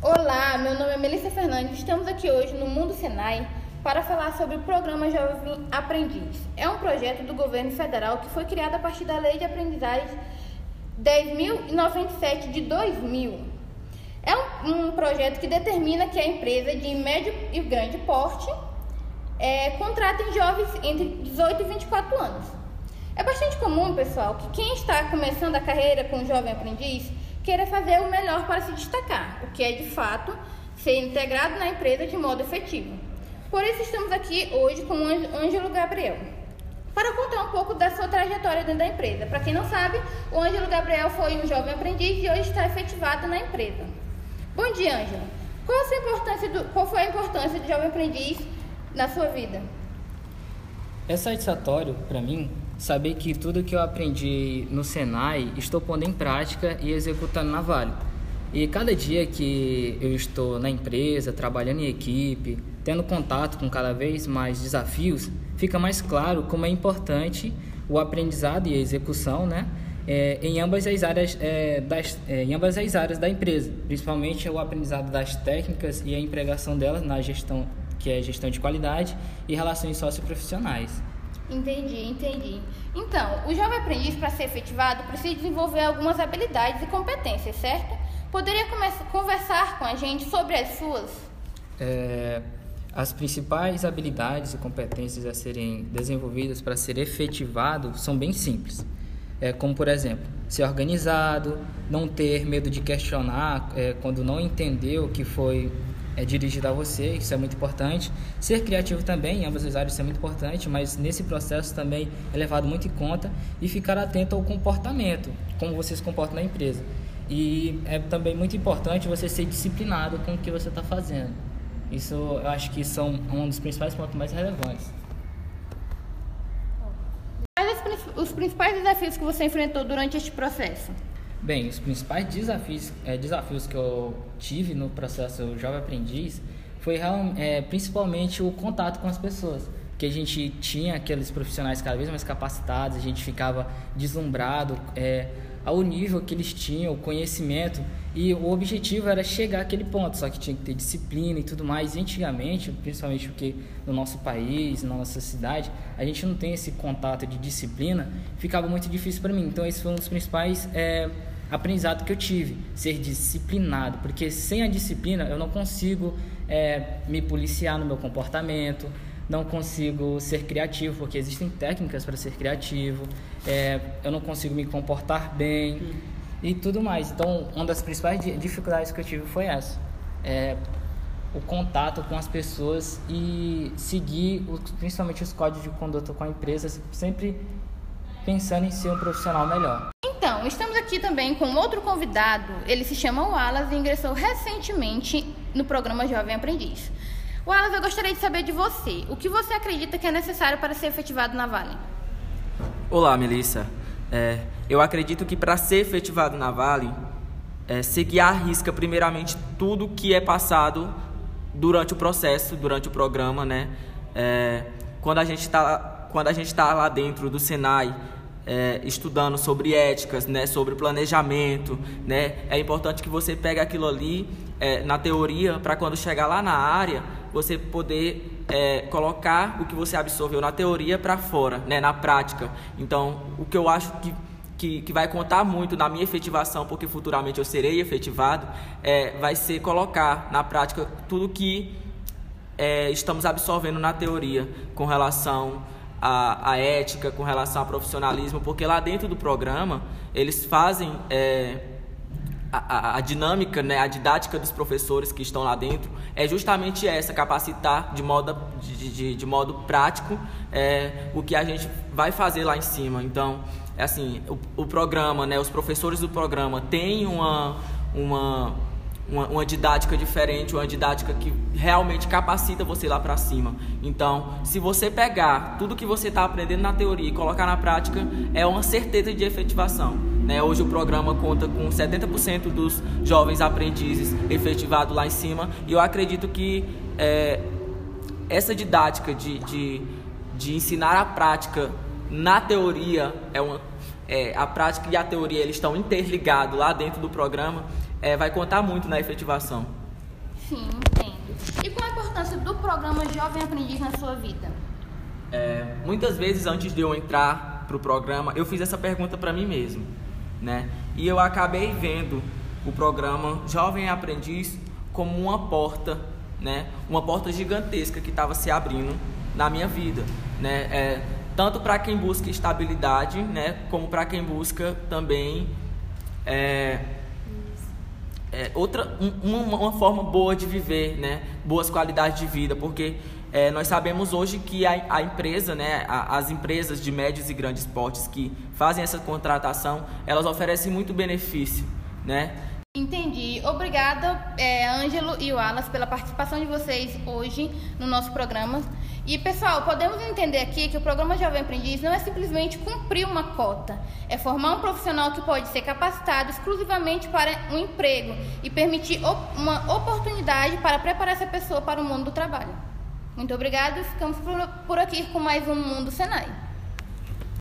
Olá, meu nome é Melissa Fernandes. Estamos aqui hoje no Mundo Senai para falar sobre o programa Jovem Aprendiz. É um projeto do governo federal que foi criado a partir da Lei de Aprendizagem 10.097 de 2000. É um, um, projeto que determina que a empresa de médio e grande porte é, contratem jovens entre 18 e 24 anos. É bastante comum, pessoal, que quem está começando a carreira com jovem aprendiz queira fazer o melhor para se destacar, o que é de fato ser integrado na empresa de modo efetivo. Por isso estamos aqui hoje com o Ângelo Gabriel para contar um pouco da sua trajetória dentro da empresa. Para quem não sabe, o Ângelo Gabriel foi um jovem aprendiz e hoje está efetivado na empresa. Bom dia, Ângelo. Qual, do, qual foi a importância do jovem aprendiz na sua vida? É satisfatório para mim saber que tudo que eu aprendi no Senai estou pondo em prática e executando na Vale. E cada dia que eu estou na empresa, trabalhando em equipe, tendo contato com cada vez mais desafios, fica mais claro como é importante o aprendizado e a execução, né? É, em ambas as áreas é, das, é, em ambas as áreas da empresa, principalmente o aprendizado das técnicas e a empregação delas na gestão que é gestão de qualidade e relações socioprofissionais. Entendi, entendi. Então, o jovem aprendiz, para ser efetivado, precisa desenvolver algumas habilidades e competências, certo? Poderia conversar com a gente sobre as suas? É, as principais habilidades e competências a serem desenvolvidas para ser efetivado são bem simples. É, como, por exemplo, ser organizado, não ter medo de questionar é, quando não entendeu o que foi é dirigido a você, isso é muito importante. Ser criativo também, em ambas as áreas isso é muito importante, mas nesse processo também é levado muito em conta e ficar atento ao comportamento, como você se comporta na empresa. E é também muito importante você ser disciplinado com o que você está fazendo. Isso eu acho que são um dos principais pontos mais relevantes. Quais os principais desafios que você enfrentou durante este processo? Bem, os principais desafios, é, desafios que eu tive no processo Jovem Aprendiz foi é, principalmente o contato com as pessoas. Que a gente tinha aqueles profissionais cada vez mais capacitados, a gente ficava deslumbrado é, ao nível que eles tinham, o conhecimento, e o objetivo era chegar àquele ponto, só que tinha que ter disciplina e tudo mais. E antigamente, principalmente porque no nosso país, na nossa cidade, a gente não tem esse contato de disciplina, ficava muito difícil para mim. Então, esse foi um dos principais. É, aprendizado que eu tive, ser disciplinado, porque sem a disciplina eu não consigo é, me policiar no meu comportamento, não consigo ser criativo, porque existem técnicas para ser criativo, é, eu não consigo me comportar bem e tudo mais. Então, uma das principais dificuldades que eu tive foi essa. É, o contato com as pessoas e seguir principalmente os códigos de conduta com a empresa, sempre pensando em ser um profissional melhor. Então, estamos aqui também com outro convidado. Ele se chama Wallace e ingressou recentemente no programa Jovem Aprendiz. Wallace, eu gostaria de saber de você. O que você acredita que é necessário para ser efetivado na Vale? Olá, Melissa. É, eu acredito que para ser efetivado na Vale, é, seguir à risca primeiramente tudo que é passado durante o processo, durante o programa, né? É, quando a gente está quando a gente está lá dentro do Senai é, estudando sobre éticas, né, sobre planejamento, né, é importante que você pegue aquilo ali é, na teoria para quando chegar lá na área você poder é, colocar o que você absorveu na teoria para fora, né, na prática. Então, o que eu acho que que, que, vai contar muito na minha efetivação, porque futuramente eu serei efetivado, é, vai ser colocar na prática tudo que é, estamos absorvendo na teoria com relação a, a ética, com relação ao profissionalismo, porque lá dentro do programa eles fazem é, a, a, dinâmica, né, a didática dos professores que estão lá dentro é justamente essa, capacitar de modo, de, de, de modo prático é, o que a gente vai fazer lá em cima. Então, é assim, o, o programa, né, os professores do programa têm uma, uma uma, uma, didática diferente, uma didática que realmente capacita você lá para cima. Então, se você pegar tudo que você está aprendendo na teoria e colocar na prática, é uma certeza de efetivação. Né? Hoje o programa conta com 70% dos jovens aprendizes efetivados lá em cima e eu acredito que é, essa didática de, de, de ensinar a prática na teoria é uma é, a prática e a teoria eles estão interligados lá dentro do programa é, vai contar muito na efetivação. Sim, entendo. E qual a importância do programa Jovem Aprendiz na sua vida? É, muitas vezes antes de eu entrar para o programa, eu fiz essa pergunta para mim mesmo, né? E eu acabei vendo o programa Jovem Aprendiz como uma porta, né? Uma porta gigantesca que estava se abrindo na minha vida, né? É, tanto para quem busca estabilidade, né? Como para quem busca também é, é, outra um, uma, uma, forma boa de viver, né? Boas qualidades de vida, porque é, nós sabemos hoje que a, a empresa, né, a, as empresas de médios e grandes portes que fazem essa contratação, elas oferecem muito benefício, né? Entendi. Obrigada, é, Ângelo e Wallace, pela participação de vocês hoje no nosso programa. E, pessoal, podemos entender aqui que o programa Jovem Aprendiz não é simplesmente cumprir uma cota, é formar um profissional que pode ser capacitado exclusivamente para um emprego e permitir uma oportunidade para preparar essa pessoa para o mundo do trabalho. Muito obrigada. Ficamos por aqui com mais um Mundo Senai.